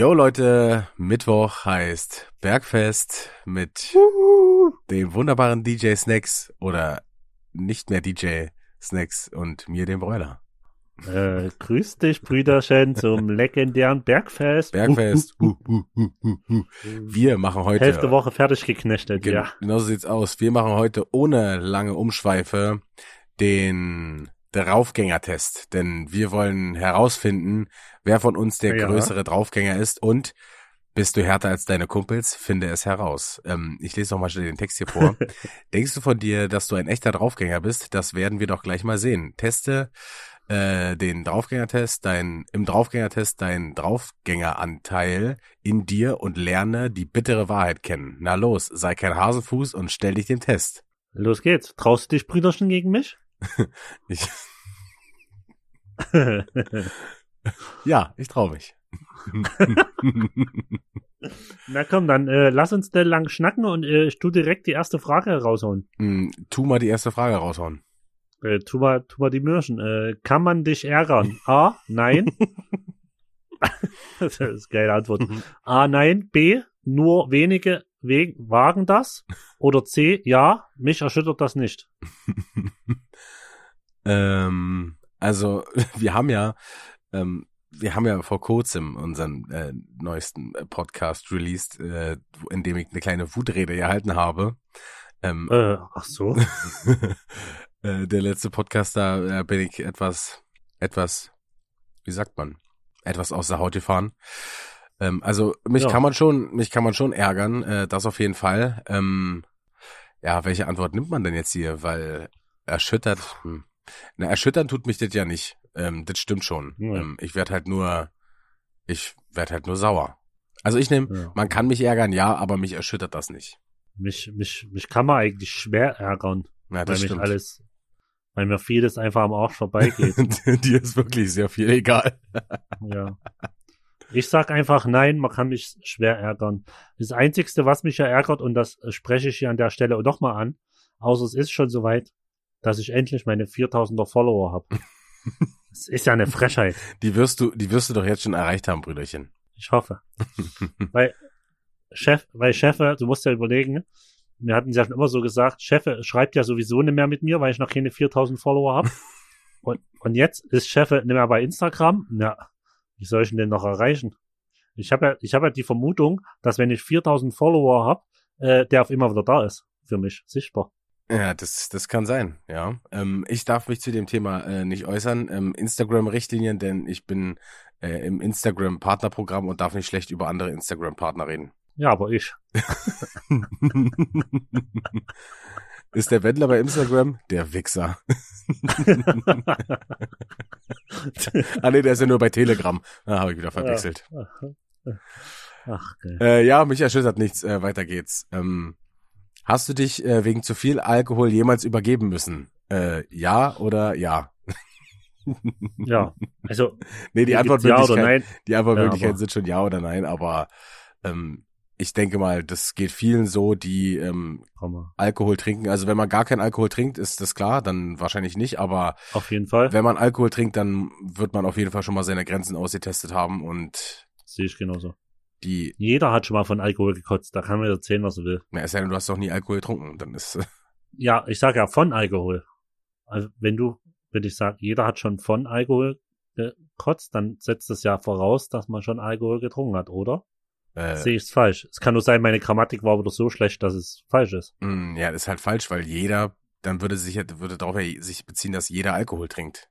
Yo Leute, Mittwoch heißt Bergfest mit dem wunderbaren DJ Snacks oder nicht mehr DJ Snacks und mir dem Broiler. Äh, grüß dich, Brüderchen, zum legendären Bergfest. Bergfest. Uh, uh, uh, Wir machen heute. Hälfte Woche fertig geknechtet, Gen ja. Genau so sieht's aus. Wir machen heute ohne lange Umschweife den Draufgängertest, denn wir wollen herausfinden, wer von uns der Ja. größere Draufgänger ist und bist du härter als deine Kumpels? Finde es heraus. Ähm, ich lese noch mal schnell den Text hier vor. Denkst du von dir, dass du ein echter Draufgänger bist? Das werden wir doch gleich mal sehen. Teste äh, den Draufgängertest, dein im Draufgängertest dein Draufgängeranteil in dir und lerne die bittere Wahrheit kennen. Na los, sei kein Hasenfuß und stell dich dem Test. Los geht's. Traust du dich, Brüderchen, gegen mich? Ich, ja, ich traue mich. Na komm, dann äh, lass uns denn lang schnacken und äh, ich tu direkt die erste Frage raushauen. Hm, tu mal die erste Frage raushauen. Äh, tu, mal, tu mal die Mürschen. Äh, kann man dich ärgern? A, nein. das ist eine geile Antwort. A, nein. B, nur wenige we wagen das. Oder C, ja, mich erschüttert das nicht. Ähm, also wir haben ja, ähm, wir haben ja vor kurzem unseren äh, neuesten äh, Podcast released, äh, in dem ich eine kleine Wutrede gehalten habe. Ähm, Äh, ach so. äh, der letzte Podcast, da äh, bin ich etwas, etwas, wie sagt man, etwas aus der Haut gefahren. Ähm, also mich Ja. kann man schon, mich kann man schon ärgern, äh, das auf jeden Fall. Ähm, ja, welche Antwort nimmt man denn jetzt hier? Weil erschüttert, hm. Na erschüttern tut mich das ja nicht. Ähm, das stimmt schon. Ja. Ähm, ich werde halt nur, ich werde halt nur sauer. Also ich nehme, Ja. man kann mich ärgern, ja, aber mich erschüttert das nicht. Mich, mich, mich kann man eigentlich schwer ärgern, Ja, weil das mich stimmt. alles, weil mir vieles einfach am Arsch vorbeigeht. Dir ist wirklich sehr viel egal. ja. Ich sag einfach nein, man kann mich schwer ärgern. Das Einzigste, was mich ja ärgert, und das spreche ich hier an der Stelle doch mal an, außer es ist schon soweit, dass ich endlich meine 4000er Follower habe. Es ist ja eine Frechheit. Die wirst du, die wirst du doch jetzt schon erreicht haben, Brüderchen. Ich hoffe. weil Chef, weil Chefe, du musst ja überlegen, wir hatten ja schon immer so gesagt, Chefe schreibt ja sowieso nicht mehr mit mir, weil ich noch keine 4000 Follower habe. und, und jetzt ist Chefe nicht mehr bei Instagram. Na, wie soll ich ihn denn noch erreichen? Ich habe ja, ich habe ja die Vermutung, dass wenn ich 4000 Follower habe, äh, der auf immer wieder da ist. Für mich, sichtbar. Ja, das, das kann sein, ja. Ähm, ich darf mich zu dem Thema äh, nicht äußern. Ähm, Instagram-Richtlinien, denn ich bin äh, im Instagram-Partnerprogramm und darf nicht schlecht über andere Instagram-Partner reden. Ja, aber ich. Ist der Wendler bei Instagram? Der Wichser. ah nee, der ist ja nur bei Telegram. Ah, habe ich wieder verwechselt. Ach, okay. Äh, ja, mich erschüttert nichts. Äh, weiter geht's. Ähm, hast du dich äh, wegen zu viel Alkohol jemals übergeben müssen? Äh, ja oder ja? Ja, also Nee, die gibt's ja Antwortmöglichkeiten, oder nein. die Antwortmöglichkeiten aber- sind schon ja oder nein, aber ähm, ich denke mal, das geht vielen so, die ähm, Hammer. Alkohol trinken. Also wenn man gar keinen Alkohol trinkt, ist das klar, dann wahrscheinlich nicht, aber Auf jeden Fall. wenn man Alkohol trinkt, dann wird man auf jeden Fall schon mal seine Grenzen ausgetestet haben und Sehe ich genauso. Die, Jeder hat schon mal von Alkohol gekotzt. Da kann man erzählen, was er will. na, es sei denn, du hast doch nie Alkohol getrunken, dann ist Ja, ich sage ja von Alkohol. Also wenn du, wenn ich sage, jeder hat schon von Alkohol gekotzt, dann setzt das ja voraus, dass man schon Alkohol getrunken hat, oder? äh, Sehe ich es falsch. Es kann nur sein, meine Grammatik war wieder so schlecht, dass es falsch ist. mh, ja, das ist halt falsch, weil jeder, dann würde sich würde darauf ja sich beziehen, dass jeder Alkohol trinkt.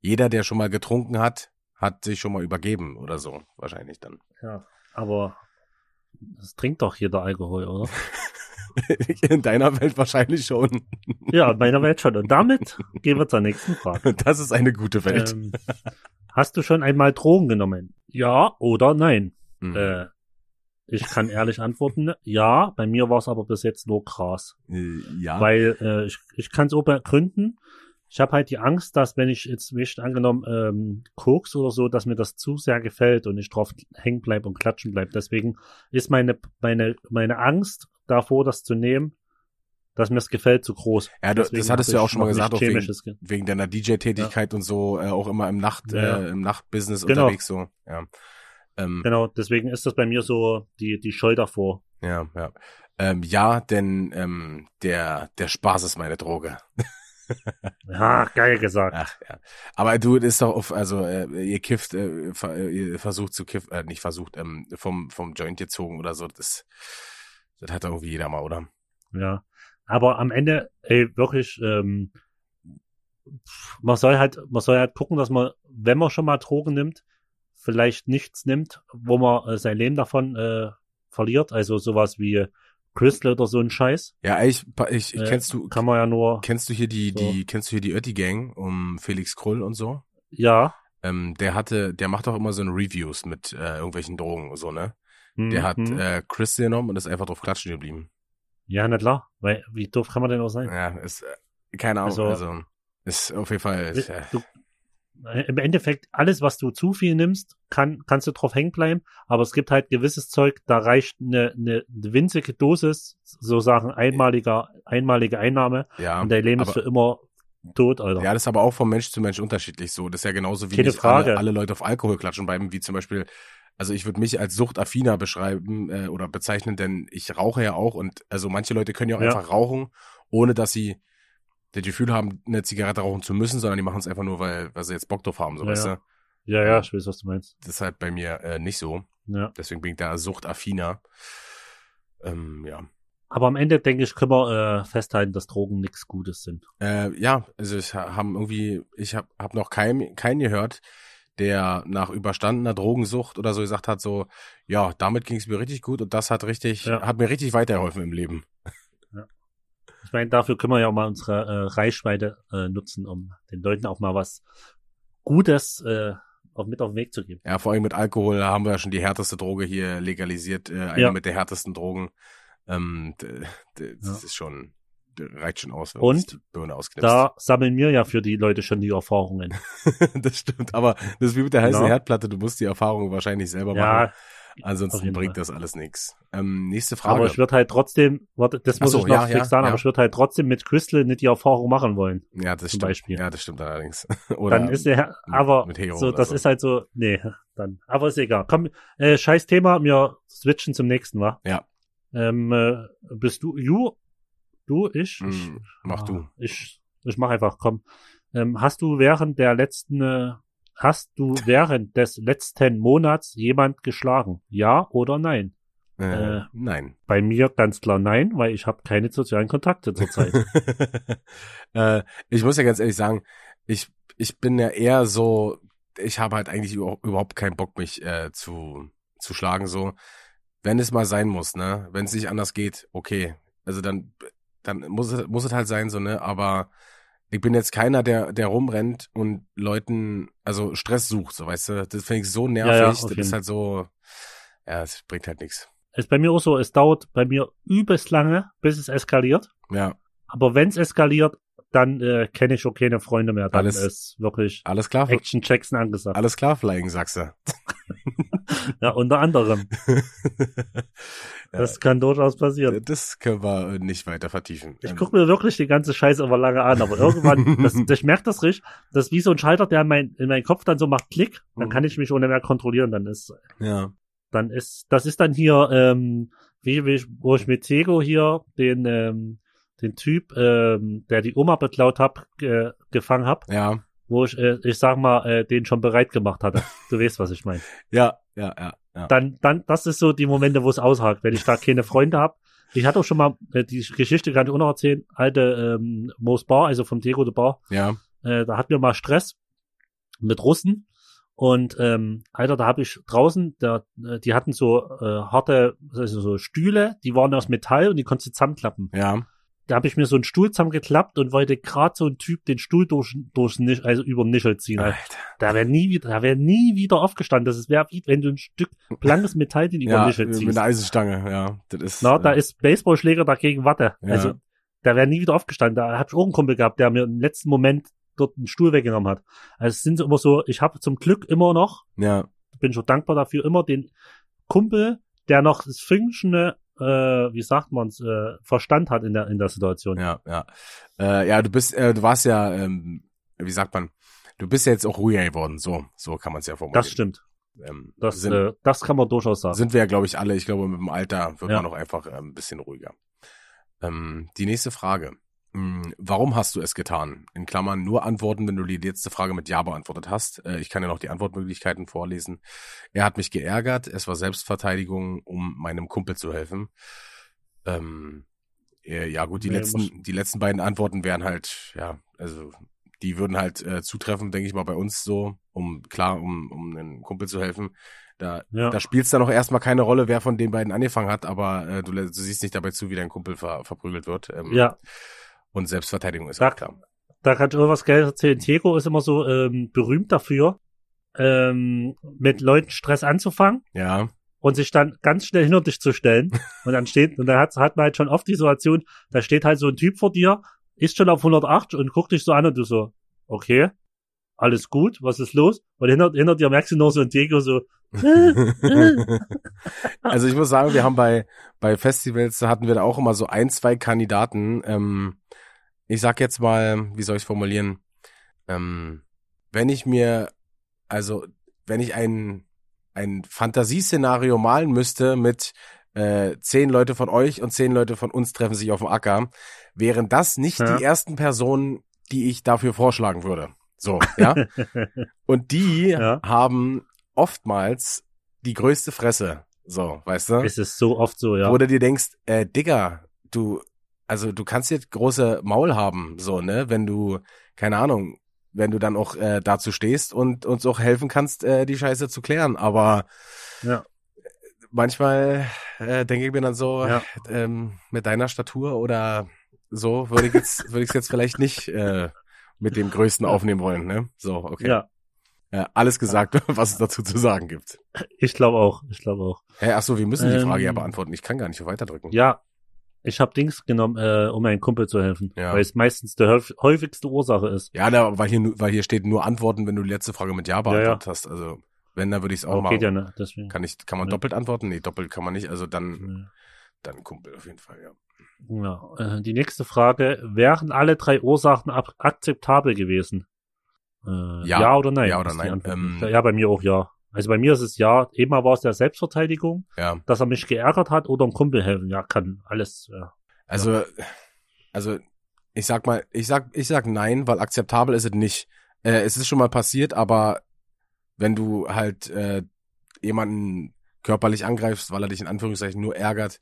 Jeder, der schon mal getrunken hat, hat sich schon mal übergeben oder so, wahrscheinlich dann. Ja. Aber es trinkt doch jeder Alkohol, oder? In deiner Welt wahrscheinlich schon. ja, in meiner Welt schon. Und damit gehen wir zur nächsten Frage. Das ist eine gute Welt. Ähm, hast du schon einmal Drogen genommen? Ja oder nein? Mhm. Äh, ich kann ehrlich antworten, ja. Bei mir war es aber bis jetzt nur Gras. Äh, ja. Weil äh, ich, ich kann es auch begründen. Ich habe halt die Angst, dass wenn ich jetzt mich angenommen ähm, Koks oder so, dass mir das zu sehr gefällt und ich drauf hängen bleib und klatschen bleib. Deswegen ist meine meine meine Angst davor, das zu nehmen, dass mir es gefällt, zu groß. ja, du, das hattest du ja auch schon mal gesagt, nicht auch wegen, wegen deiner DJ-Tätigkeit und so, äh, auch immer im Nacht, Ja, ja. äh, im Nachtbusiness Genau. unterwegs so. Ja. Ähm, Genau, deswegen ist das bei mir so die, die Scheu davor. ja, ja. Ähm, ja, denn ähm, der, der Spaß ist meine Droge. Ja, geil gesagt. Ach ja. Aber du, ist doch auf, also äh, ihr kifft, äh, ver, äh, ihr versucht zu kiffen, äh, nicht versucht, ähm, vom, vom Joint gezogen oder so. Das, das hat doch irgendwie jeder mal, oder? Ja. Aber am Ende, ey, wirklich, ähm, man soll halt, man soll halt gucken, dass man, wenn man schon mal Drogen nimmt, vielleicht nichts nimmt, wo man äh, sein Leben davon äh, verliert. Also sowas wie Crystal oder so ein Scheiß. Ja, ich, ich, ich Äh, kennst du, Kann man ja nur, kennst du hier die, so. die, kennst du hier die Ötti Gang um Felix Krull und so? ja. Ähm, der hatte, der macht auch immer so eine Reviews mit äh, irgendwelchen Drogen und so, ne? hm, Der hat hm. äh, Crystal genommen und ist einfach drauf klatschen geblieben. ja, na klar. Weil, wie doof kann man denn auch sein? Ja, ist, äh, keine Ahnung, Also- also, ist auf jeden Fall, äh, Du, Im Endeffekt, alles, was du zu viel nimmst, kann, kannst du drauf hängen bleiben, aber es gibt halt gewisses Zeug, da reicht eine, eine, winzige Dosis, so sagen einmaliger, einmalige Einnahme ja. und dein Leben ist für immer tot, Alter. Ja, das ist aber auch vom Mensch zu Mensch unterschiedlich so. Das ist ja genauso wie Keine nicht Frage. alle, alle Leute auf Alkohol klatschen bleiben, wie zum Beispiel, also ich würde mich als suchtaffiner beschreiben äh, oder bezeichnen, denn ich rauche ja auch und also manche Leute können ja auch Ja. einfach rauchen, ohne dass sie das Gefühl haben, eine Zigarette rauchen zu müssen, sondern die machen es einfach nur, weil, weil sie jetzt Bock drauf haben, so Ja, weißt ja. du. ja, ja, ich weiß, was du meinst. Das ist halt bei mir äh, nicht so. Ja. Deswegen bin ich da suchtaffiner. Ähm, ja. Aber am Ende, denke ich, können wir äh, festhalten, dass Drogen nichts Gutes sind. Äh, ja, also ich ha- haben irgendwie, ich habe hab noch keinen keinen gehört, der nach überstandener Drogensucht oder so gesagt hat, so, ja, damit ging es mir richtig gut und das hat richtig, Ja. hat mir richtig weitergeholfen im Leben. Ich meine, dafür können wir ja auch mal unsere äh, Reichweite äh, nutzen, um den Leuten auch mal was Gutes äh, auch mit auf den Weg zu geben. Ja, vor allem mit Alkohol haben wir ja schon die härteste Droge hier legalisiert, äh, eine Ja. mit der härtesten Drogen. Ähm, das Ja. ist schon, reicht schon aus, wenn Und die Birne ausknipst. Da sammeln wir ja für die Leute schon die Erfahrungen. das stimmt, aber das ist wie mit der heißen Ja. Herdplatte, du musst die Erfahrung wahrscheinlich selber machen. Ja, auf Ansonsten bringt das alles nichts. Ähm, nächste Frage. aber ich würde halt trotzdem, warte, das muss so, ich noch ja, fix ja, sagen, ja. aber ich würde halt trotzdem mit Crystal nicht die Erfahrung machen wollen. ja, das stimmt. Beispiel. Ja, das stimmt allerdings. Oder dann ist der, aber so, das so. ist halt so, nee, dann, aber ist egal. Komm, äh, scheiß Thema, wir switchen zum nächsten, wa? Ja. Ähm, äh, bist du, you, du, ich, ich, Mm, mach ah, du. Ich, ich mach einfach, komm. Ähm, hast du während der letzten, äh, hast du während des letzten Monats jemand geschlagen? Ja oder nein? Äh, äh, nein. Bei mir ganz klar nein, weil ich habe keine sozialen Kontakte zurzeit. äh, ich muss ja ganz ehrlich sagen, ich, ich bin ja eher so, ich habe halt eigentlich überhaupt, keinen Bock, mich äh, zu, zu schlagen, so. Wenn es mal sein muss, ne? Wenn es nicht anders geht, okay. Also dann, dann muss es, muss es halt sein, so, ne? Aber ich bin jetzt keiner, der, der rumrennt und Leuten, also Stress sucht, so, weißt du? Das finde ich so nervig. Ja, ja, das ist halt so, ja, es bringt halt nichts. ist bei mir auch so, es dauert bei mir übelst lange, bis es eskaliert. Ja, Aber wenn es eskaliert, dann äh, kenne ich auch keine Freunde mehr. Dann Alles- ist wirklich alles klar, Action Jackson angesagt. alles klar, Flying, du. Ja, unter anderem. Das kann durchaus passieren. Das können wir äh, nicht weiter vertiefen. Ich Ähm, gucke mir wirklich die ganze Scheiße immer lange an, aber irgendwann, das, ich merke das richtig, das ist wie so ein Schalter, der in, mein, in meinen Kopf dann so macht Klick, dann Mhm. kann ich mich ohne mehr kontrollieren, dann ist, Ja. dann ist, das ist dann hier, ähm, wie, wie ich, wo ich mit Tego hier den, ähm, den Typ, ähm, der die Oma beklaut hab, ge, gefangen hab, Ja. wo ich, äh, ich sag mal, äh, den schon bereit gemacht hatte. Du weißt, was ich meine. Ja, ja, ja, ja. Dann, dann, das ist so die Momente, wo es aushakt, wenn ich da keine Freunde hab. Ich hatte auch schon mal, äh, die Geschichte kann ich auch noch erzählen, alte ähm, Moos Bar, also vom Tego de Bar, Ja. äh, da hatten wir mal Stress mit Russen. Und ähm, Alter, da habe ich draußen, da, äh, die hatten so äh, harte, also so Stühle, die waren aus Metall und die konntest du zusammenklappen. Ja. Da habe ich mir so einen Stuhl zusammengeklappt und wollte gerade so ein Typ den Stuhl durch, durch Nisch, also über den Nischel ziehen. Alter. Da wäre nie wieder, da wäre nie wieder aufgestanden. Das wäre wie wenn du ein Stück blankes Metall den über den Ja, Nischel mit ziehst. einer Eisenstange, ja. Das ist, Na, da äh, ist Baseballschläger dagegen Watte. Ja. Also, der wäre nie wieder aufgestanden. Da habe ich auch einen Kumpel gehabt, der mir im letzten Moment dort einen Stuhl weggenommen hat. Also es sind immer so, ich habe zum Glück immer noch, ja. bin schon dankbar dafür, immer den Kumpel, der noch das Fünkschene, äh, wie sagt man's, äh, Verstand hat in der, in der Situation. Ja, ja. Äh, ja, du bist, äh, du warst ja, ähm, wie sagt man, du bist ja jetzt auch ruhiger geworden, so, so kann man es ja formulieren. das stimmt. Ähm, Das, sind, äh, das kann man durchaus sagen. sind wir ja, glaube ich, alle. Ich glaube, mit dem Alter wird Ja. man auch einfach äh, ein bisschen ruhiger. Ähm, die nächste Frage. Hm, Warum hast du es getan? In Klammern nur antworten, wenn du die letzte Frage mit Ja beantwortet hast. Äh, ich kann ja noch die Antwortmöglichkeiten vorlesen. Er hat mich geärgert. Es war Selbstverteidigung, um meinem Kumpel zu helfen. Ähm, äh, ja gut, die Nee, letzten, die letzten beiden Antworten wären halt, ja, also die würden halt äh, zutreffen, denke ich mal, bei uns so, um klar, um, um einem Kumpel zu helfen. Da, Ja. da spielt es dann auch erstmal keine Rolle, wer von den beiden angefangen hat, aber äh, du, du siehst nicht dabei zu, wie dein Kumpel ver, verprügelt wird. Ähm, ja, Und Selbstverteidigung ist auch klar. da kann ich auch was Geiles erzählen. Diego ist immer so ähm, berühmt dafür, ähm, mit Leuten Stress anzufangen Ja, und sich dann ganz schnell hinter dich zu stellen. Und dann steht, und dann hat, hat man halt schon oft die Situation, da steht halt so ein Typ vor dir, ist schon auf 108 und guckt dich so an und du so, okay, alles gut, was ist los? Und hinter, hinter dir merkst du noch so ein Diego so, also ich muss sagen, wir haben bei, bei Festivals, da hatten wir da auch immer so ein, zwei Kandidaten. Ähm, ich sag jetzt mal, wie soll ich formulieren? Ähm, wenn ich mir, also wenn ich ein, ein Fantasieszenario malen müsste mit äh, zehn Leute von euch und zehn Leute von uns treffen sich auf dem Acker, wären das nicht Ja. die ersten Personen, die ich dafür vorschlagen würde. So, ja. Und die Ja. haben oftmals die größte Fresse. So, weißt du? es ist so oft so, ja. Du dir denkst, äh, Digga, du, also du kannst jetzt große Maul haben, so, ne, wenn du, keine Ahnung, wenn du dann auch äh, dazu stehst und uns auch helfen kannst, äh, die Scheiße zu klären. Aber Ja. manchmal äh, denke ich mir dann so, Ja. ähm, mit deiner Statur oder so würde ich jetzt, würde ich jetzt vielleicht nicht äh, mit dem Größten aufnehmen wollen, ne? So, okay. Ja, Ja, alles gesagt, was es dazu zu sagen gibt. ich glaube auch, ich glaube auch. Hä, ach so, wir müssen die Ähm, Frage ja beantworten. Ich kann gar nicht weiterdrücken. Ja, ich habe Dings genommen, äh, um meinem Kumpel zu helfen, Ja. weil es meistens die häufig, häufigste Ursache ist. Ja, da, weil hier, weil hier steht nur Antworten, wenn du die letzte Frage mit Ja beantwortet ja. hast. Also, wenn, dann würde ich es auch Aber machen. geht ja nicht, deswegen. Kann ich, kann man Ja. doppelt antworten? Nee, doppelt kann man nicht. Also dann, Ja. dann Kumpel auf jeden Fall, ja. Ja, äh, die nächste Frage, wären alle drei Ursachen ab akzeptabel gewesen? Äh, Ja. ja. oder nein? Ja oder nein. Ähm, ja, bei mir auch ja. Also bei mir ist es ja, eben war es der Selbstverteidigung, Ja. dass er mich geärgert hat oder ein Kumpel helfen. Ja, kann alles. Ja. Also, also, ich sag mal, ich sag, ich sag nein, weil akzeptabel ist es nicht. Äh, es ist schon mal passiert, aber wenn du halt äh, jemanden körperlich angreifst, weil er dich in Anführungszeichen nur ärgert,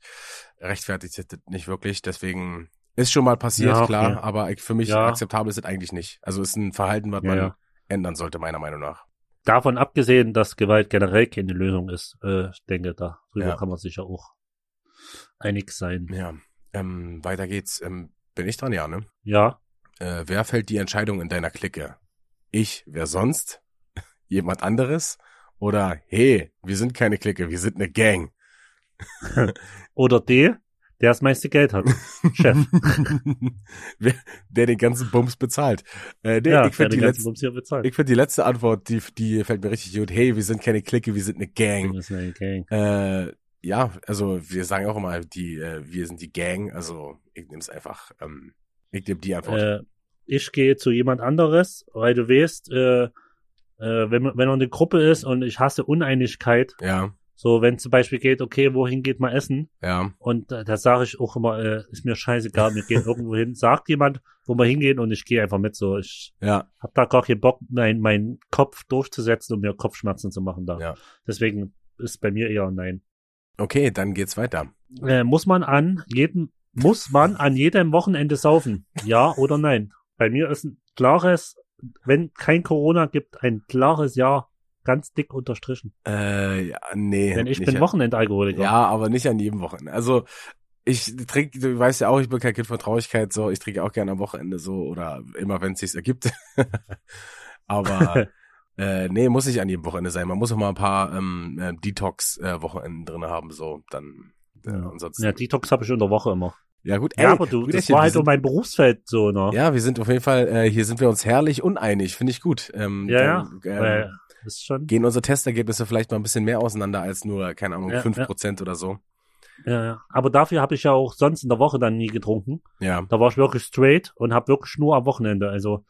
rechtfertigt es das nicht wirklich. Deswegen ist schon mal passiert, Ja, okay. klar, aber für mich Ja. akzeptabel ist es eigentlich nicht. Also ist ein Verhalten, was Ja, man ändern sollte, meiner Meinung nach. Davon abgesehen, dass Gewalt generell keine Lösung ist, äh, ich denke, darüber kann man sicher auch einig sein. Ja. Ähm, weiter geht's. Ähm, bin ich dran, ja, ne? Ja, Äh, wer fällt die Entscheidung in deiner Clique? Ich, wer sonst? Jemand anderes? Oder hey, wir sind keine Clique, wir sind eine Gang. oder D, der das meiste Geld hat. Chef. Der den ganzen Bums bezahlt. Äh, nee, ja, ich finde der die, letzte, ich find die letzte Antwort, die, die fällt mir richtig gut. Hey, wir sind keine Clique, wir sind eine Gang. Das ist eine Gang. Äh, ja, also wir sagen auch immer, die, äh, wir sind die Gang. Also ich nehme es einfach. Ähm, ich nehme die Antwort. Äh, ich gehe zu jemand anderes, weil du weißt, äh, äh, wenn, man- wenn man eine Gruppe ist und ich hasse Uneinigkeit, ja, so wenn zum Beispiel geht, okay, wohin geht man essen? ja, Und äh, da sage ich auch immer, äh, ist mir scheißegal, wir gehen irgendwo hin. Sagt jemand, wo wir hingehen und ich gehe einfach mit. So, ich ja, hab da gar keinen Bock, meinen mein Kopf durchzusetzen und mir Kopfschmerzen zu machen da. Ja. Deswegen ist bei mir eher ein Nein. Okay, dann geht's weiter. Äh, muss man an jedem, muss man an jedem Wochenende saufen? Ja oder nein? Bei mir ist ein klares, wenn kein Corona gibt, ein klares Ja, ganz dick unterstrichen. Äh, ja, nee. Denn ich bin an- Wochenendalkoholiker. Ja, aber nicht an jedem Wochenende. Also ich trinke, du weißt ja auch, ich bin kein Kind von Traurigkeit, so ich trinke auch gerne am Wochenende so oder immer, wenn es sich ergibt. aber äh, nee, muss nicht an jedem Wochenende sein. Man muss auch mal ein paar ähm, äh, Detox-Wochenenden drin haben, so dann. Äh, Ja. ansonsten. Ja, Detox habe ich in der Woche immer. Ja gut, Ja, ey, aber du, das war halt so mein Berufsfeld so, ne? Ja, wir sind auf jeden Fall, äh, hier sind wir uns herrlich uneinig, finde ich gut. Ähm, Ja, dann, ähm, Weil, ist schon. gehen unsere Testergebnisse vielleicht mal ein bisschen mehr auseinander als nur, keine Ahnung, Ja, fünf ja. Prozent oder so. Ja, ja. Aber dafür habe ich ja auch sonst in der Woche dann nie getrunken. Ja. Da war ich wirklich straight und habe wirklich nur am Wochenende. Also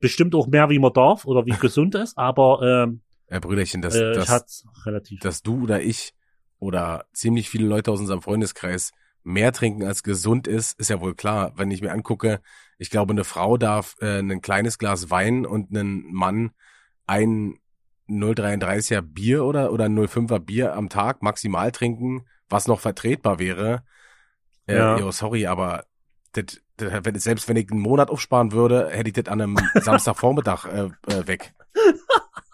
bestimmt auch mehr, wie man darf oder wie gesund ist, aber ähm, äh, Brüderchen, dass, äh, dass, relativ. dass du oder ich oder ziemlich viele Leute aus unserem Freundeskreis mehr trinken als gesund ist, ist ja wohl klar. Wenn ich mir angucke, ich glaube, eine Frau darf äh, ein kleines Glas Wein und ein Mann ein 0,33er Bier oder, oder 0,5er Bier am Tag maximal trinken, was noch vertretbar wäre. Äh, Ja. jo, sorry, aber das, das, selbst wenn ich einen Monat aufsparen würde, hätte ich das an einem Samstagvormittag äh, äh, weg.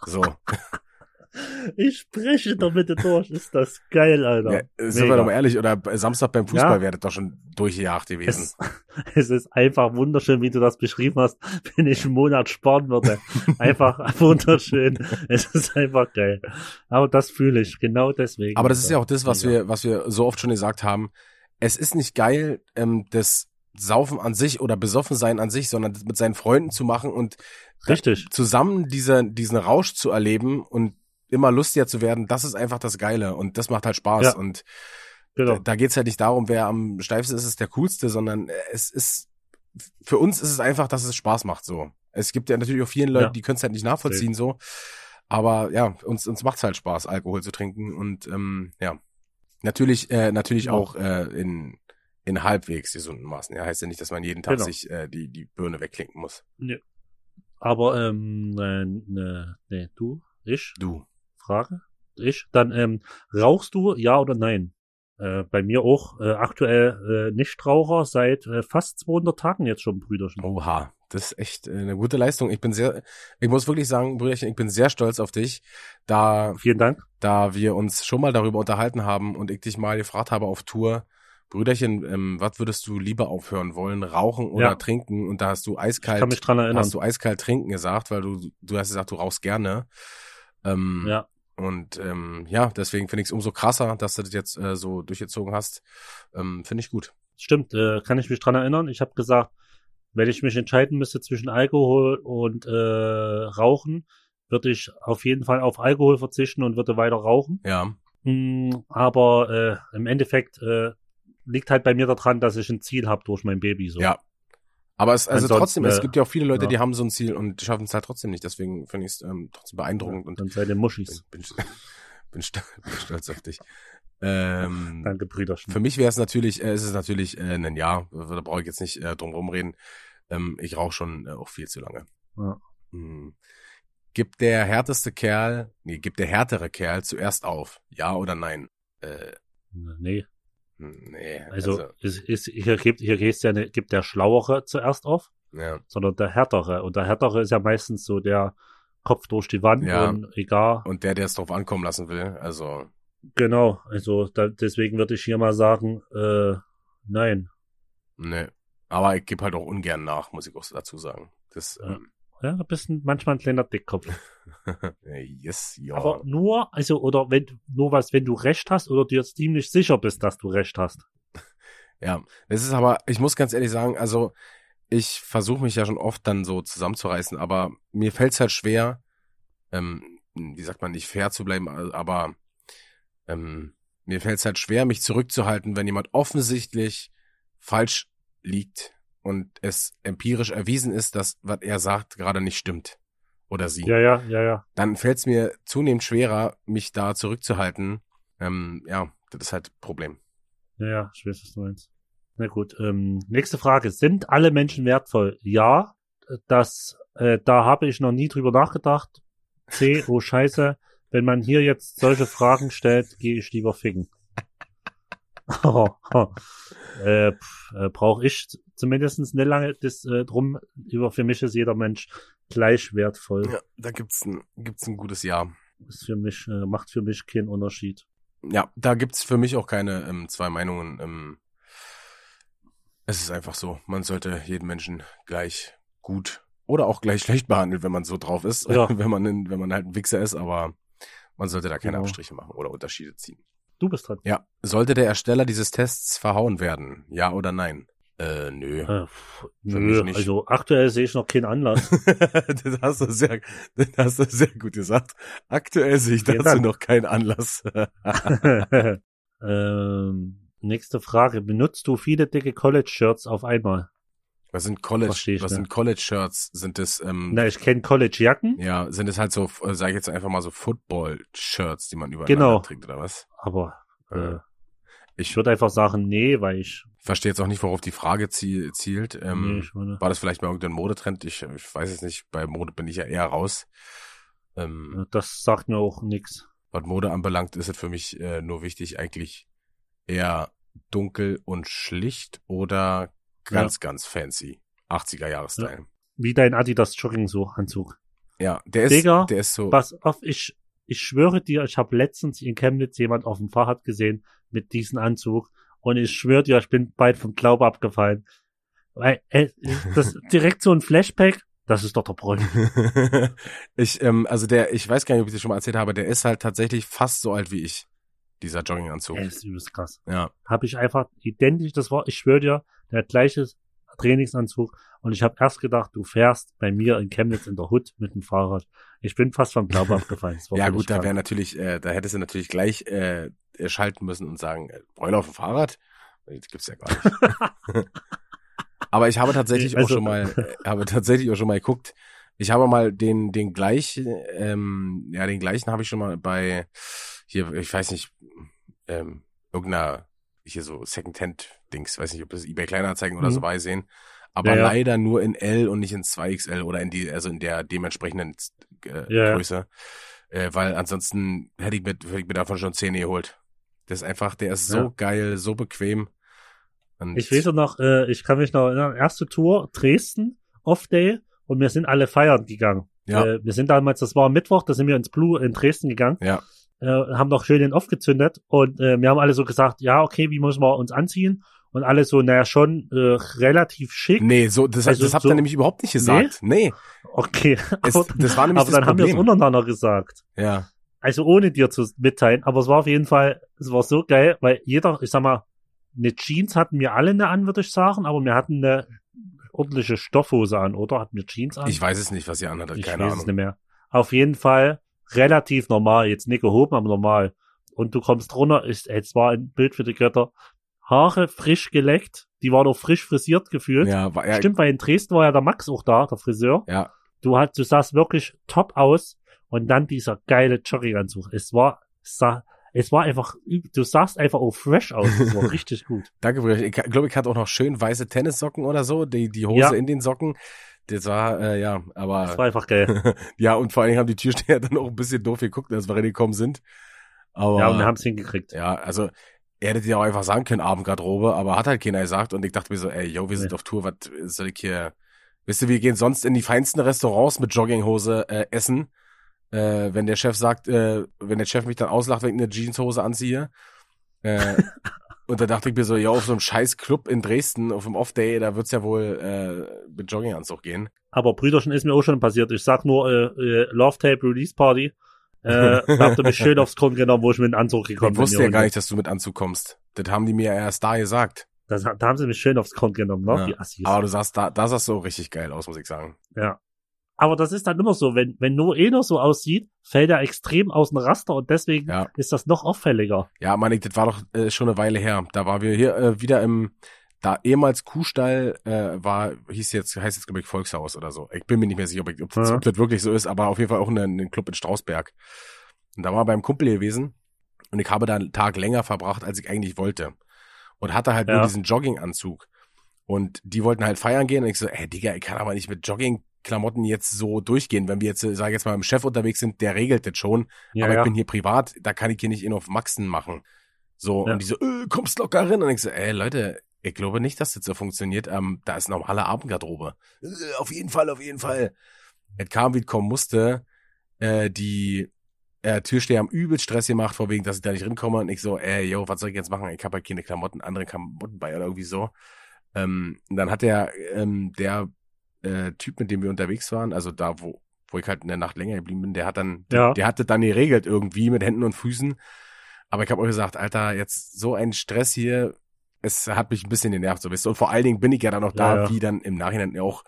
So. Ich spreche damit durch. Ist das geil, Alter. Ja, sind wir Mega. doch mal ehrlich, oder Samstag beim Fußball Ja. wäre das doch schon durchgejagt gewesen. Es, es ist einfach wunderschön, wie du das beschrieben hast, wenn ich einen Monat sparen würde. Einfach wunderschön. Es ist einfach geil. Aber das fühle ich, genau deswegen. Aber das ist ja auch das, was Mega. wir, was wir so oft schon gesagt haben. Es ist nicht geil, ähm, das Saufen an sich oder besoffen sein an sich, sondern das mit seinen Freunden zu machen und Richtig. zusammen diese, diesen Rausch zu erleben und immer lustiger zu werden, das ist einfach das Geile und das macht halt Spaß. Ja. Und Genau. da, da geht's halt nicht darum, wer am steifsten ist, ist der coolste, sondern es ist, für uns ist es einfach, dass es Spaß macht so. Es gibt ja natürlich auch vielen Leute, Ja. die können es halt nicht nachvollziehen so. Aber ja, uns, uns macht's halt Spaß, Alkohol zu trinken und ähm, ja. Natürlich, äh, natürlich Ja. auch äh, in, in halbwegs gesunden Maßen. Ja, heißt ja nicht, dass man jeden Tag Genau. sich äh, die, die Birne wegklinken muss. Aber, ähm, ne, ne, ne, du, ich, Du. Frage, ich, dann, ähm, rauchst du, ja oder nein? Äh, bei mir auch äh, aktuell äh, Nichtraucher seit äh, fast 200 Tagen jetzt schon, Brüderchen. Oha, das ist echt äh, eine gute Leistung. Ich bin sehr, ich muss wirklich sagen, Brüderchen, ich bin sehr stolz auf dich, da, Vielen Dank. da wir uns schon mal darüber unterhalten haben und ich dich mal gefragt habe auf Tour, Brüderchen, ähm, was würdest du lieber aufhören wollen, rauchen oder Ja. trinken? Und da hast du Ich eiskalt, kann mich dran erinnern. hast du eiskalt trinken gesagt, weil du, du hast gesagt, du rauchst gerne. Ähm, Ja, Und ähm, ja, deswegen finde ich es umso krasser, dass du das jetzt äh, so durchgezogen hast. Ähm, finde ich gut. stimmt, äh, kann ich mich dran erinnern. Ich habe gesagt, wenn ich mich entscheiden müsste zwischen Alkohol und äh, Rauchen, würde ich auf jeden Fall auf Alkohol verzichten und würde weiter rauchen. Ja, Mm, aber äh, im Endeffekt äh, liegt halt bei mir daran, dass ich ein Ziel habe durch mein Baby. So. ja. Aber es, also Ansonsten, trotzdem, es äh, gibt ja auch viele Leute, ja. die haben so ein Ziel und schaffen es halt trotzdem nicht. Deswegen finde ich es ähm, trotzdem beeindruckend und Dann seid ihr Muschis. bin, bin, bin, st bin stolz auf dich. Ähm, Danke, Brüderchen. Für mich wäre es natürlich, äh, ist es natürlich äh, ein Ja, da brauche ich jetzt nicht äh, drum rumreden. Ähm, ich rauche schon äh, auch viel zu lange. Ja. Hm. Gibt der härteste Kerl, nee, gibt der härtere Kerl zuerst auf? Ja oder nein? Äh, Nee, nee, also, ist, ist, hier gibt hier geht's ja ne, gibt der Schlauere zuerst auf, ja. sondern der Härtere. Und der Härtere ist ja meistens so der Kopf durch die Wand Ja. und egal. Und der, der es drauf ankommen lassen will, also Genau, also da, deswegen würde ich hier mal sagen, äh, nein. nee. Aber ich gebe halt auch ungern nach, muss ich auch dazu sagen. Das, Ja. ähm, Ja, du bist manchmal ein kleiner Dickkopf. yes, ja. Aber nur, also, oder wenn, nur was, wenn du recht hast oder dir ziemlich sicher bist, dass du recht hast. Ja, es ist aber, ich muss ganz ehrlich sagen, also ich versuche mich ja schon oft dann so zusammenzureißen, aber mir fällt es halt schwer, ähm, wie sagt man, nicht fair zu bleiben, aber ähm, mir fällt es halt schwer, mich zurückzuhalten, wenn jemand offensichtlich falsch liegt und es empirisch erwiesen ist, dass was er sagt gerade nicht stimmt oder sie. Ja, ja, ja, ja. Dann fällt es mir zunehmend schwerer, mich da zurückzuhalten. Ähm, ja, das ist halt ein Problem. Ja, ja, ich weiß, was du meinst. Na gut, ähm, nächste Frage. Sind alle Menschen wertvoll? Ja, das, äh, da habe ich noch nie drüber nachgedacht. C, oh Scheiße, wenn man hier jetzt solche Fragen stellt, gehe ich lieber ficken. Äh, äh, Brauche ich zumindest eine lange das, äh, drum. Über für mich ist jeder Mensch gleich wertvoll. Ja, da gibt's ein, gibt's ein gutes Ja. Ist für mich, äh, macht für mich keinen Unterschied. Ja, da gibt's für mich auch keine ähm, zwei Meinungen. Ähm, es ist einfach so, man sollte jeden Menschen gleich gut oder auch gleich schlecht behandeln, wenn man so drauf ist, Ja. wenn man ein, wenn man halt ein Wichser ist, aber man sollte da keine Genau. Abstriche machen oder Unterschiede ziehen. Du bist dran. Ja, sollte der Ersteller dieses Tests verhauen werden? Ja oder nein? Äh, nö. Äh, nö, also aktuell sehe ich noch keinen Anlass. das hast du sehr, das hast du sehr gut gesagt. Aktuell sehe ich dazu noch keinen Anlass. ähm, nächste Frage. Benutzt du viele dicke College-Shirts auf einmal? Was sind College, ich, was ne? sind College-Shirts? Sind das, ähm, Na, ich kenne College-Jacken, ja, sind es halt so, äh, sag ich jetzt einfach mal so Football-Shirts, die man übereinander Genau. trägt, oder was? aber äh, Ja. ich würde einfach sagen, nee, weil ich, Verstehe jetzt auch nicht, worauf die Frage zie zielt. Ähm, nee, War das vielleicht mal irgendein Modetrend? Ich, ich weiß es nicht. Bei Mode bin ich ja eher raus. Ähm, das sagt mir auch nix. was Mode anbelangt, ist es für mich äh, nur wichtig, eigentlich eher dunkel und schlicht oder ganz, ganz fancy. 80er Jahres-Style. Wie dein Adidas Jogging so Anzug. Ja. der ist, Digga, der ist so. Pass auf, ich, ich schwöre dir, ich habe letztens in Chemnitz jemand auf dem Fahrrad gesehen mit diesem Anzug und ich schwöre dir, ich bin bald vom Glaube abgefallen. Weil, äh, das direkt so ein Flashback, das ist doch der Bräuch. ich, ähm, also der, ich weiß gar nicht, ob ich das schon mal erzählt habe, der ist halt tatsächlich fast so alt wie ich. Dieser Jogginganzug. Ey, ist übelst krass. Ja. Habe ich einfach identisch, das war, ich schwöre dir, der hat gleiches Trainingsanzug und ich habe erst gedacht, du fährst bei mir in Chemnitz in der Hut mit dem Fahrrad. Ich bin fast vom Glaube abgefallen. Ja gut, da wäre natürlich, äh, da hättest du natürlich gleich äh, schalten müssen und sagen, äh, Bräuler auf dem Fahrrad? Das gibt's ja gar nicht. Aber ich habe tatsächlich Also- auch schon mal, äh, habe tatsächlich auch schon mal geguckt. Ich habe mal den, den gleichen, ähm, ja, den gleichen habe ich schon mal bei hier, ich weiß nicht, ähm, irgendeiner hier so Secondhand-Dings, weiß nicht, ob das eBay Kleinanzeigen oder Mhm. so war gesehen. Aber Ja, ja. leider nur in L und nicht in 2XL oder in die, also in der dementsprechenden äh, Ja. Größe. Äh, weil ansonsten hätte ich, mir, hätte ich mir davon schon Zähne geholt. Das ist einfach, der ist so geil, so bequem. Und Ich weiß noch, äh, ich kann mich noch erinnern, erste Tour, Dresden, Off-Day, und wir sind alle feiern gegangen. Ja. Äh, wir sind damals, das war Mittwoch, da sind wir ins Blue in Dresden gegangen, Ja, äh, haben noch schön den Off gezündet und äh, wir haben alle so gesagt, ja, okay, wie müssen wir uns anziehen? Und alle so, naja, schon äh, relativ schick. nee, so, das, Also das habt so- ihr nämlich überhaupt nicht gesagt. Nee, Okay, es, aber, das war nämlich aber das dann haben wir es Problem. untereinander gesagt. ja, Also ohne dir zu mitteilen, aber es war auf jeden Fall, es war so geil, weil jeder, ich sag mal, eine Jeans hatten wir alle eine an, würde ich sagen, aber wir hatten eine ordentliche Stoffhose an, oder? Hatten wir Jeans an? ich weiß es nicht, was ihr anhattet, Ich keine weiß es Ahnung. nicht mehr. Auf jeden Fall relativ normal, jetzt nicht gehoben, aber normal. Und du kommst runter, ist, es war ein Bild für die Götter. Haare frisch geleckt, die war noch frisch frisiert gefühlt. Ja, war, ja, Stimmt, weil in Dresden war ja der Max auch da, der Friseur. ja, Du hast, du sahst wirklich top aus und dann dieser geile Jogginganzug. Es war, sah, es war einfach, du sahst einfach auch fresh aus. Es war richtig gut. danke, Bruder. Ich glaube, ich hatte auch noch schön weiße Tennissocken oder so, die, die Hose Ja. in den Socken. Das war, äh, ja, Das aber, war einfach geil. ja, und vor allen Dingen haben die Türsteher dann auch ein bisschen doof geguckt, als wir reingekommen sind. Aber, Ja, und wir haben es hingekriegt. Ja, also er hätte ja auch einfach sagen können, Abendgarderobe, aber hat halt keiner gesagt und ich dachte mir so, ey, yo, wir sind Nee. auf Tour, was soll ich hier, wisst ihr, wir gehen sonst in die feinsten Restaurants mit Jogginghose äh, essen, äh, wenn der Chef sagt, äh, wenn der Chef mich dann auslacht, wenn ich eine Jeanshose anziehe, äh, und da dachte ich mir so, ja, auf so einem scheiß Club in Dresden, auf dem Off-Day, da wird's ja wohl äh, mit Jogginganzug gehen. Aber Brüderchen ist mir auch schon passiert. Ich sag nur, äh, äh, Love Tape Release Party. Äh, da habt ihr mich schön aufs Grund genommen, wo ich mit dem Anzug gekommen Ich bin. wusste ja gar nicht, dass du mit Anzug kommst. Das haben die mir erst da gesagt. Das, da haben sie mich schön aufs Grund genommen, ne? Ja. Die Assis. Aber du sahst da, da sahst du auch richtig geil aus, muss ich sagen. Ja. Aber das ist dann immer so, wenn, wenn nur einer so aussieht, fällt er extrem aus dem Raster und deswegen Ja. ist das noch auffälliger. Ja, Manik, das war doch äh, schon eine Weile her. Da waren wir hier äh, wieder im, da ehemals Kuhstall äh, war, hieß jetzt, heißt jetzt glaube ich Volkshaus oder so. Ich bin mir nicht mehr sicher, ob, ich, ob, das, Ja. ob das wirklich so ist, aber auf jeden Fall auch ein, ein Club in Strausberg. Und da war beim Kumpel gewesen und ich habe da einen Tag länger verbracht, als ich eigentlich wollte. Und hatte halt nur Ja. diesen Jogginganzug. Und die wollten halt feiern gehen und ich so, ey Digga, ich kann aber nicht mit Joggingklamotten jetzt so durchgehen. Wenn wir jetzt, äh, sag ich jetzt mal, dem Chef unterwegs sind, der regelt das schon. Ja, aber ja. ich bin hier privat, da kann ich hier nicht in auf Maxen machen. So, Ja. und die so, äh, kommst locker rein. Und ich so, ey Leute, ich glaube nicht, dass das so funktioniert. Ähm, da ist normale Abendgarderobe. Äh, auf jeden Fall, auf jeden Fall. Es kam, wie es kommen musste. Äh, die äh, Türsteher haben übel Stress gemacht, vor wegen, dass ich da nicht rinkomme. Und ich so, ey, yo, was soll ich jetzt machen? Ich habe halt keine Klamotten, andere Klamotten bei oder irgendwie so. Ähm, dann hat der, ähm, der äh, Typ, mit dem wir unterwegs waren, also da, wo, wo ich halt in der Nacht länger geblieben bin, der hat dann, Ja. der, der hatte dann geregelt irgendwie mit Händen und Füßen. Aber ich habe auch gesagt, Alter, jetzt so ein Stress hier, es hat mich ein bisschen genervt, so wisst ihr. Und vor allen Dingen bin ich ja dann noch da, Ja, ja. wie dann im Nachhinein auch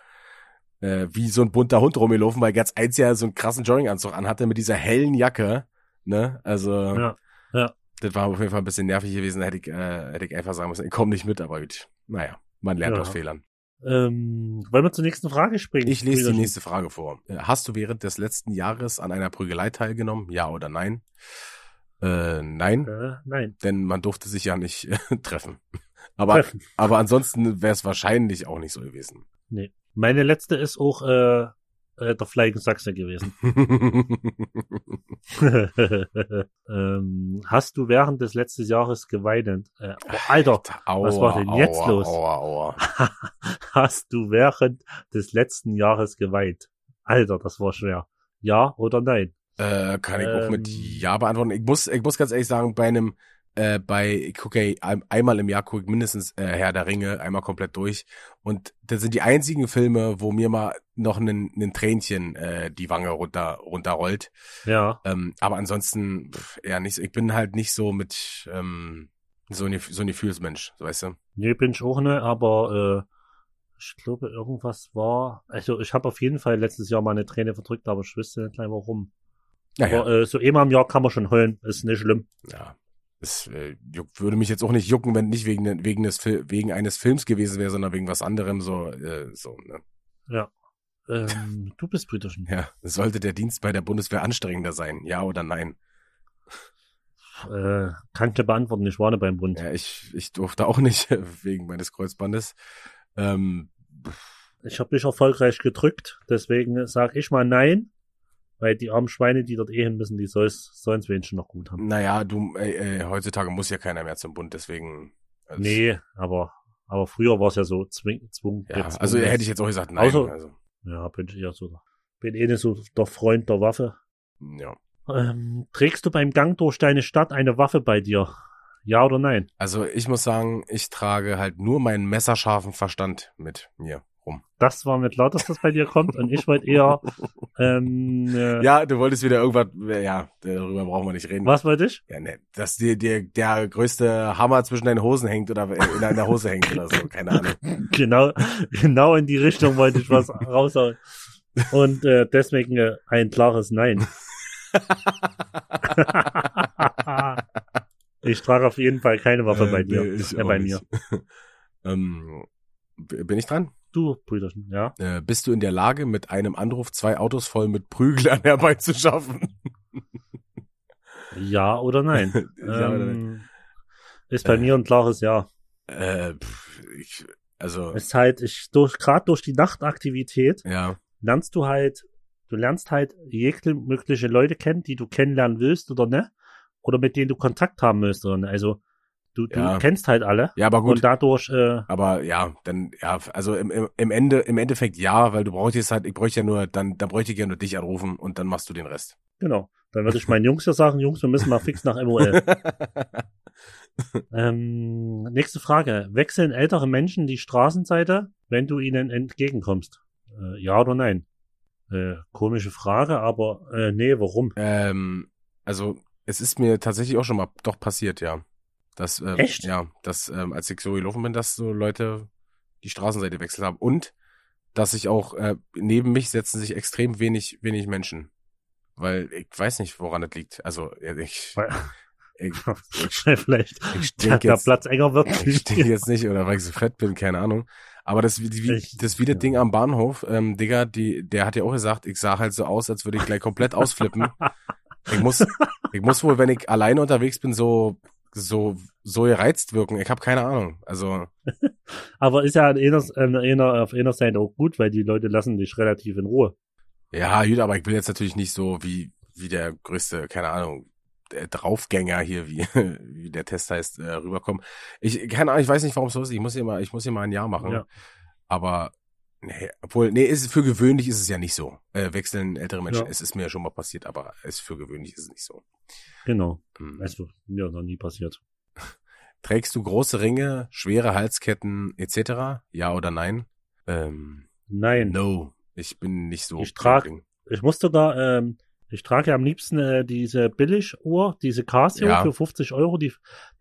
äh, wie so ein bunter Hund rumgelaufen, weil ganz eins ja so einen krassen Jogginganzug anhatte mit dieser hellen Jacke. Ne? Also Ja. Ja. das war auf jeden Fall ein bisschen nervig gewesen. Da hätte ich, äh, hätte ich einfach sagen müssen, ich komme nicht mit, aber gut. Naja, man lernt Ja. aus Fehlern. Ähm, wollen wir zur nächsten Frage springen? Ich lese die nächste Frage vor. Äh, Hast du während des letzten Jahres an einer Prügelei teilgenommen? Ja oder nein? Äh, nein, Äh, nein. denn man durfte sich ja nicht äh, treffen. Aber, Treffen. aber ansonsten wäre es wahrscheinlich auch nicht so gewesen. Nee. Meine letzte ist auch äh, äh, der Flying Sachse gewesen. ähm, hast du während des letzten Jahres geweint? Äh, oh, Alter, aua, was war denn jetzt aua, los? Aua, hast du während des letzten Jahres geweint? Alter, das war schwer. Ja oder nein? Äh, kann ich auch mit Ähm. Ja beantworten. Ich muss, ich muss ganz ehrlich sagen, bei einem, äh, bei, ich gucke ja ein, einmal im Jahr gucke ich mindestens äh, Herr der Ringe einmal komplett durch. Und das sind die einzigen Filme, wo mir mal noch ein, Tränchen äh, die Wange runter runterrollt. Ja. Ähm, aber ansonsten pff, eher nicht. Ich bin halt nicht so mit ähm, so ein, so ein Gefühlsmensch, so weißt du. Nee, bin ich auch ne, aber äh, ich glaube, irgendwas war. Also ich habe auf jeden Fall letztes Jahr mal eine Träne verdrückt, aber ich wüsste nicht gleich warum. Naja, Aber äh, so einmal im Jahr kann man schon heulen, ist nicht schlimm. ja. Es äh, würde mich jetzt auch nicht jucken, wenn nicht wegen, wegen, des, wegen eines Films gewesen wäre, sondern wegen was anderem. So, äh, so ne? Ja. Ähm, du bist Brüderchen. Ja, sollte der Dienst bei der Bundeswehr anstrengender sein? Ja oder nein? Äh, kann ich dir beantworten, ich war nicht beim Bund. Ja, ich, ich durfte auch nicht wegen meines Kreuzbandes. Ähm, Ich habe mich erfolgreich gedrückt, deswegen sage ich mal nein, weil die armen Schweine, die dort eh hin müssen, die sollen es wenigstens noch gut haben. naja, du, äh, äh, heutzutage muss ja keiner mehr zum Bund, deswegen. Also, Nee, aber, aber früher war es ja so zwing, zwung, Ja, gezwungen. also hätte ich jetzt auch gesagt, nein. Außer- also, Ja, bin ich eher so. Bin eh nicht so der Freund der Waffe. ja. Ähm, trägst du beim Gang durch deine Stadt eine Waffe bei dir? Ja oder nein? Also ich muss sagen, ich trage halt nur meinen messerscharfen Verstand mit mir rum. Das war mir klar, dass das bei dir kommt und ich wollte eher, ähm, äh, Ja, du wolltest wieder irgendwas, ja, darüber brauchen wir nicht reden. was wollte ich? Ja, ne, dass dir, dir der größte Hammer zwischen deinen Hosen hängt oder in deiner Hose hängt oder so, keine Ahnung. Genau, genau in die Richtung wollte ich was raushauen. Und äh, deswegen äh, ein klares Nein. ich trage auf jeden Fall keine Waffe bei Äh, dir. nee, ich äh, bei nicht. mir. ähm, bin ich dran? Du, Brüderchen, ja. Äh, bist du in der Lage, mit einem Anruf zwei Autos voll mit Prüglern herbeizuschaffen? Ja oder nein? ja, oder nicht? ähm, ist bei Äh. mir ein klares Ja. Äh, ich, also, Ist halt, ich durch gerade durch die Nachtaktivität ja, lernst du halt, du lernst halt jegliche mögliche Leute kennen, die du kennenlernen willst oder ne? Oder mit denen du Kontakt haben willst oder ne? Also du, du Ja. kennst halt alle ja, aber gut. und dadurch, äh, Aber ja, dann, ja, also im, im, im Ende, im Endeffekt ja, weil du bräuchtest halt, ich bräuchte ja nur, dann, dann bräuchte ich ja nur dich anrufen und dann machst du den Rest. genau. Dann würde ich meinen Jungs ja sagen, Jungs, wir müssen mal fix nach MOL. ähm, nächste Frage. Wechseln ältere Menschen die Straßenseite, wenn du ihnen entgegenkommst? Äh, ja oder nein? Äh, komische Frage, aber äh, nee, warum? ähm, also es ist mir tatsächlich auch schon mal doch passiert, ja. Dass, ähm, Echt? Ja, dass ähm, als ich so gelaufen bin, dass so Leute die Straßenseite gewechselt haben und dass ich auch äh, neben mich setzen sich extrem wenig wenig Menschen, weil ich weiß nicht, woran das liegt. Also ich, Weil- ich, Vielleicht ich der, stink der jetzt, Platz enger wird. ich stehe jetzt nicht oder weil ich so fett bin, keine Ahnung. Aber das wie, wie Ich- das wie das ja. Ding am Bahnhof, ähm, Digga, die der hat ja auch gesagt, ich sah halt so aus, als würde ich gleich komplett ausflippen. Ich muss, ich muss wohl, wenn ich alleine unterwegs bin, so so so gereizt wirken. Ich habe keine Ahnung. Also Aber ist ja an einer, an einer, auf einer Seite auch gut, weil die Leute lassen dich relativ in Ruhe. ja, gut, aber ich will jetzt natürlich nicht so wie wie der größte, keine Ahnung, der Draufgänger hier, wie wie der Test heißt, äh, rüberkommen. Ich keine Ahnung, ich weiß nicht, warum es so ist. Ich muss hier mal, ich muss hier mal ein Jahr machen. Ja. Aber nee, obwohl, nee, ist für gewöhnlich ist es ja nicht so. Äh, wechseln ältere Menschen, Ja. es ist mir ja schon mal passiert, aber es für gewöhnlich ist es nicht so. Genau. Hm. Also, mir noch nie passiert. Trägst du große Ringe, schwere Halsketten etc.? Ja oder nein? Ähm, Nein. no, ich bin nicht so. Ich trag- Ding. Ich muss sogar, ähm, ich trage ja am liebsten äh, diese Billiguhr, diese Casio Ja. für 50 Euro, die,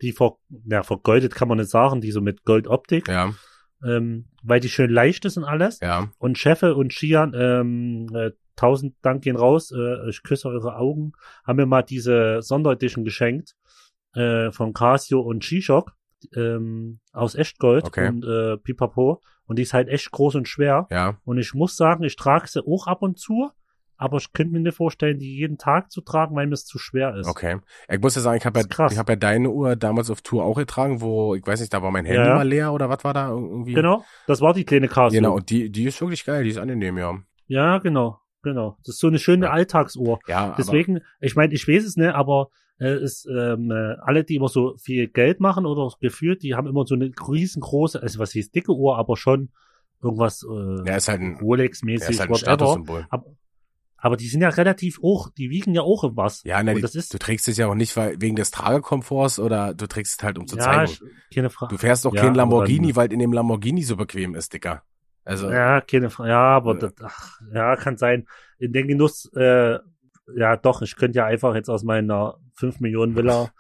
die ver, ja, vergoldet kann man nicht sagen, die so mit Goldoptik, Ja, ähm, weil die schön leicht ist und alles. ja. Und Chefe und Shian, ähm, äh, tausend Dank gehen raus, äh, ich küsse eure Augen, haben mir mal diese Sonderedition geschenkt, äh, von Casio und G-Shock. ähm, aus Echtgold Okay. und äh, Pipapo. Und die ist halt echt groß und schwer. Ja, Und ich muss sagen, ich trage sie auch ab und zu, aber ich könnte mir nicht vorstellen, die jeden Tag zu tragen, weil mir es zu schwer ist. okay. Ich muss ja sagen, ich habe ja, ich hab ja deine Uhr damals auf Tour auch getragen, wo, ich weiß nicht, da war mein Handy Ja, ja. mal leer oder was war da irgendwie? Genau, das war die kleine Casio. Genau, und die, die ist wirklich geil, die ist angenehm, ja. Ja, genau, genau. Das ist so eine schöne Ja. Alltagsuhr. Ja, Deswegen, ich meine, ich weiß es nicht, aber äh, ist, ähm, äh, alle, die immer so viel Geld machen oder gefühlt, die haben immer so eine riesengroße, also was hieß dicke Uhr, aber schon irgendwas äh, aber, ja, ist halt ein, ja, Rolex-mäßig, ist halt ein whatever. Statussymbol. Aber, aber die sind ja relativ hoch, die wiegen ja auch was. Ja, die, das ist, du trägst es ja auch nicht weil, wegen des Tragekomforts oder du trägst es halt, um zu ja, zeigen. ich, keine Frage. Du fährst auch Ja, kein aber Lamborghini, dann- weil in dem Lamborghini so bequem ist, Dicker. Also, Ja, keine Frage. Ja, aber Äh. das, ach, ja, kann sein. In den Genuss, äh, ja doch, ich könnte ja einfach jetzt aus meiner 5 Millionen Villa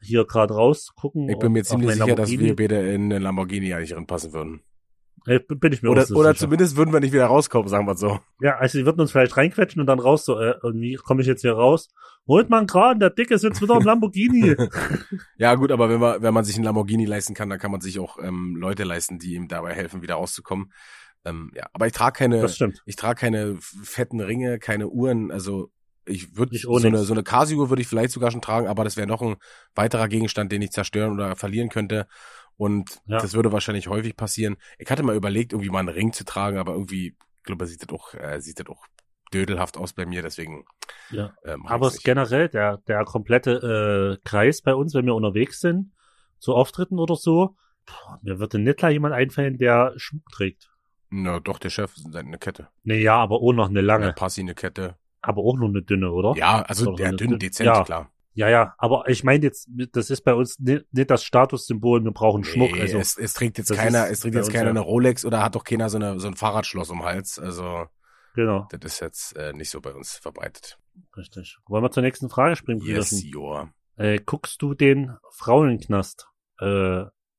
hier gerade rausgucken. ich bin mir ziemlich sicher, dass wir beide in einen Lamborghini nicht reinpassen würden. Bin ich mir Oder, oder sicher. zumindest würden wir nicht wieder rauskommen, sagen wir so. Ja, also die würden uns vielleicht reinquetschen und dann raus so, äh, und wie komme ich jetzt hier raus? Holt man Kran, der Dicke sitzt wieder im Lamborghini. Ja, gut, aber wenn man, wenn man sich einen Lamborghini leisten kann, dann kann man sich auch ähm, Leute leisten, die ihm dabei helfen, wieder rauszukommen. Ähm, ja, aber ich trage keine, das stimmt. ich trage keine fetten Ringe, keine Uhren, also ich würde so eine, so eine Casio würde ich vielleicht sogar schon tragen, aber das wäre noch ein weiterer Gegenstand, den ich zerstören oder verlieren könnte. Und Ja. das würde wahrscheinlich häufig passieren. Ich hatte mal überlegt, irgendwie mal einen Ring zu tragen, aber irgendwie, ich glaube, sieht das auch, äh, sieht das auch dödelhaft aus bei mir, deswegen. Ja. Ähm, Aber es generell der, der komplette äh, Kreis bei uns, wenn wir unterwegs sind, zu Auftritten oder so, boah, mir würde nicht gleich jemand einfallen, der Schmuck trägt. Na, doch, der Chef ist eine Kette. Nee, ja, aber auch noch eine lange. Eine Kette. Aber auch nur eine dünne, oder? Ja, also der eine dünn, dünn- dezent, ja. klar. Ja, ja, aber ich meine jetzt, das ist bei uns nicht, nicht das Statussymbol, wir brauchen Schmuck. Also, es, es trägt jetzt keiner, ist es trägt jetzt uns keiner ja- eine Rolex oder hat doch keiner so, eine, so ein Fahrradschloss um den Hals. Also, genau, das ist jetzt äh, nicht so bei uns verbreitet. richtig. Wollen wir zur nächsten Frage springen, Yes. Äh, guckst du den Frauenknast? Äh,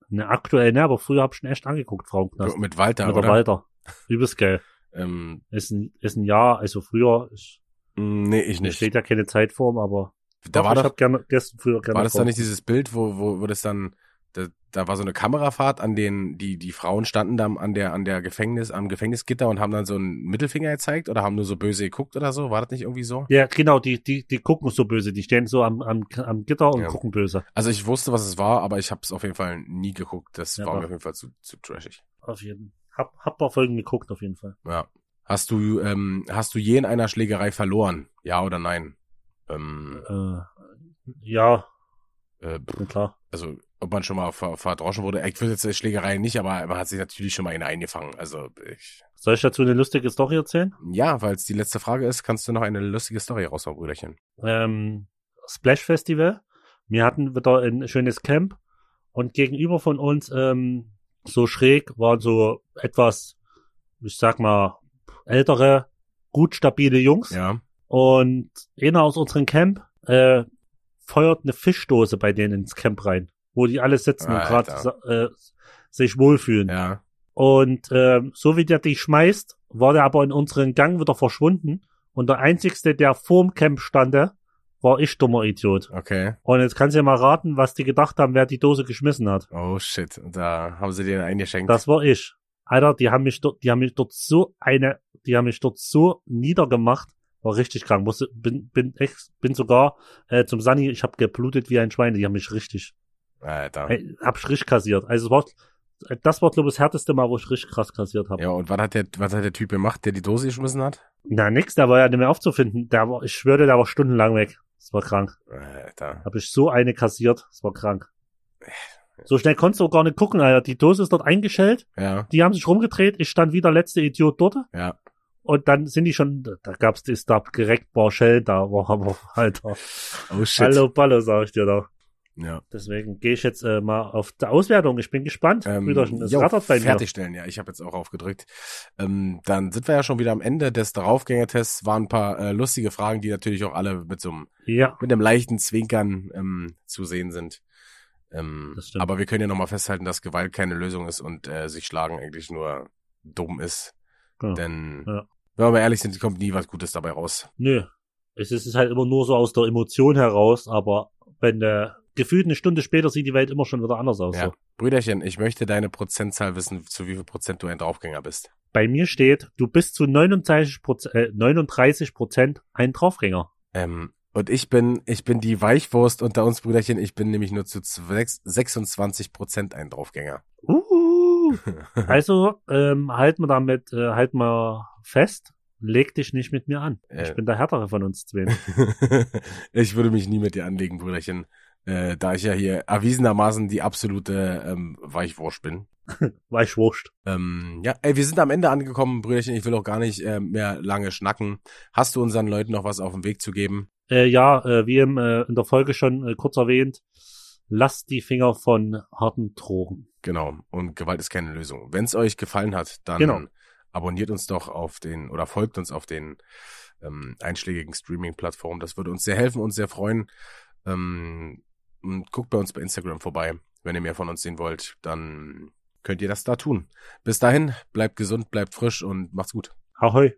ne, aktuell, ne, aber früher hab ich schon echt angeguckt, Frauenknast. Mit Walter, Mit der oder? Walter. Übelst geil. Ähm, Ist ein, ist ein Jahr, also früher, ich, mh, nee, ich nicht. steht ja keine Zeitform, aber Da doch, war ich doch, hab gerne gestern früher gerne war das da nicht dieses Bild, wo, wo, wo das dann, da, da war so eine Kamerafahrt an den, die, die Frauen standen da an der, an der Gefängnis, am Gefängnisgitter und haben dann so einen Mittelfinger gezeigt oder haben nur so böse geguckt oder so? War das nicht irgendwie so? Ja, genau, die, die, die gucken so böse, die stehen so am, am, am Gitter und Ja. gucken böse. Also ich wusste, was es war, aber ich habe es auf jeden Fall nie geguckt. Das Ja, war mir auf jeden Fall zu, zu trashig. Auf jeden Hab, hab paar Folgen geguckt, auf jeden Fall. Ja. Hast du, ähm, hast du je in einer Schlägerei verloren? Ja oder nein? Ähm, Äh, ja, äh, na klar. also ob man schon mal ver verdroschen wurde. Ich würde jetzt die Schlägerei nicht, aber man hat sich natürlich schon mal eine eingefangen. Also ich, Soll ich dazu eine lustige Story erzählen? ja, weil es die letzte Frage ist, kannst du noch eine lustige Story raushauen, Brüderchen. ähm, Splash Festival. Wir hatten wieder ein schönes Camp und gegenüber von uns ähm, so schräg waren so etwas, ich sag mal, ältere, gut stabile Jungs. Ja. Und einer aus unserem Camp äh, feuert eine Fischdose bei denen ins Camp rein, wo die alle sitzen und gerade äh, sich wohlfühlen. Ja. Und ähm, so wie der die schmeißt, war der aber in unseren Gang wieder verschwunden. Und der einzigste, der vorm Camp stande, war ich, dummer Idiot. Okay. Und jetzt kannst du ja mal raten, was die gedacht haben, wer die Dose geschmissen hat. Oh shit. Da haben sie dir eingeschenkt. Das war ich. Alter, die haben mich dort, die haben mich dort so eine, die haben mich dort so niedergemacht. War richtig krank. Muss, bin, bin, echt, bin sogar äh, zum Sunny, ich habe geblutet wie ein Schwein. Die haben mich richtig, Alter. äh, hab ich richtig kassiert. Also war, das war, glaube ich, das härteste Mal, wo ich richtig krass kassiert habe. Ja, und was hat der, was hat der Typ gemacht, der die Dose geschmissen hat? Na, nix, der war ja nicht mehr aufzufinden. Der war, ich schwöre, der war stundenlang weg. Das war krank. Alter. Hab ich so eine kassiert. Das war krank. So schnell konntest du auch gar nicht gucken, Alter. Die Dose ist dort eingeschellt. Ja, Die haben sich rumgedreht. Ich stand wie der letzte Idiot dort. ja. Und dann sind die schon, da gab's die Stab direkt Barshell da, war aber, Alter. Oh shit. Hallo Ballo, sag ich dir da. Ja. Deswegen gehe ich jetzt äh, mal auf die Auswertung. Ich bin gespannt. Ähm, Brüderchen, es jo, rattert bei mir. fertigstellen, ja. Ich habe jetzt auch aufgedrückt. Ähm, dann sind wir ja schon wieder am Ende des Draufgängertests. Waren ein paar äh, lustige Fragen, die natürlich auch alle mit so einem, Ja, mit einem leichten Zwinkern ähm, zu sehen sind. Ähm, Das stimmt. aber wir können ja nochmal festhalten, dass Gewalt keine Lösung ist und äh, sich schlagen eigentlich nur dumm ist. genau. Denn, Ja. Wenn wir mal ehrlich sind, kommt nie was Gutes dabei raus. Nö. Es ist halt immer nur so aus der Emotion heraus, aber wenn äh, gefühlt eine Stunde später sieht die Welt immer schon wieder anders aus. Ja. So. Brüderchen, ich möchte deine Prozentzahl wissen, zu wie viel Prozent du ein Draufgänger bist. Bei mir steht, du bist zu 39 Prozent, äh, 39 Prozent ein Draufgänger. Ähm, und ich bin, ich bin die Weichwurst unter uns Brüderchen. Ich bin nämlich nur zu 26 Prozent ein Draufgänger. Uh, also ähm, halten wir damit, äh, halten wir fest, leg dich nicht mit mir an. Äh. Ich bin der härtere von uns zwei. ich würde mich nie mit dir anlegen, Brüderchen. Äh, da ich ja hier erwiesenermaßen die absolute ähm, Weichwurst bin. War ich wurscht. Ähm, ja, ey, wir sind am Ende angekommen, Brüderchen. Ich will auch gar nicht äh, mehr lange schnacken. Hast du unseren Leuten noch was auf den Weg zu geben? Äh, ja, äh, wie im, äh, in der Folge schon äh, kurz erwähnt, lasst die Finger von harten Drogen. Genau. Und Gewalt ist keine Lösung. Wenn es euch gefallen hat, dann Genau. Abonniert uns doch auf den oder folgt uns auf den ähm, einschlägigen Streaming-Plattformen. Das würde uns sehr helfen und sehr freuen. Ähm, und guckt bei uns bei Instagram vorbei. Wenn ihr mehr von uns sehen wollt, dann könnt ihr das da tun. Bis dahin, bleibt gesund, bleibt frisch und macht's gut. Ahoi.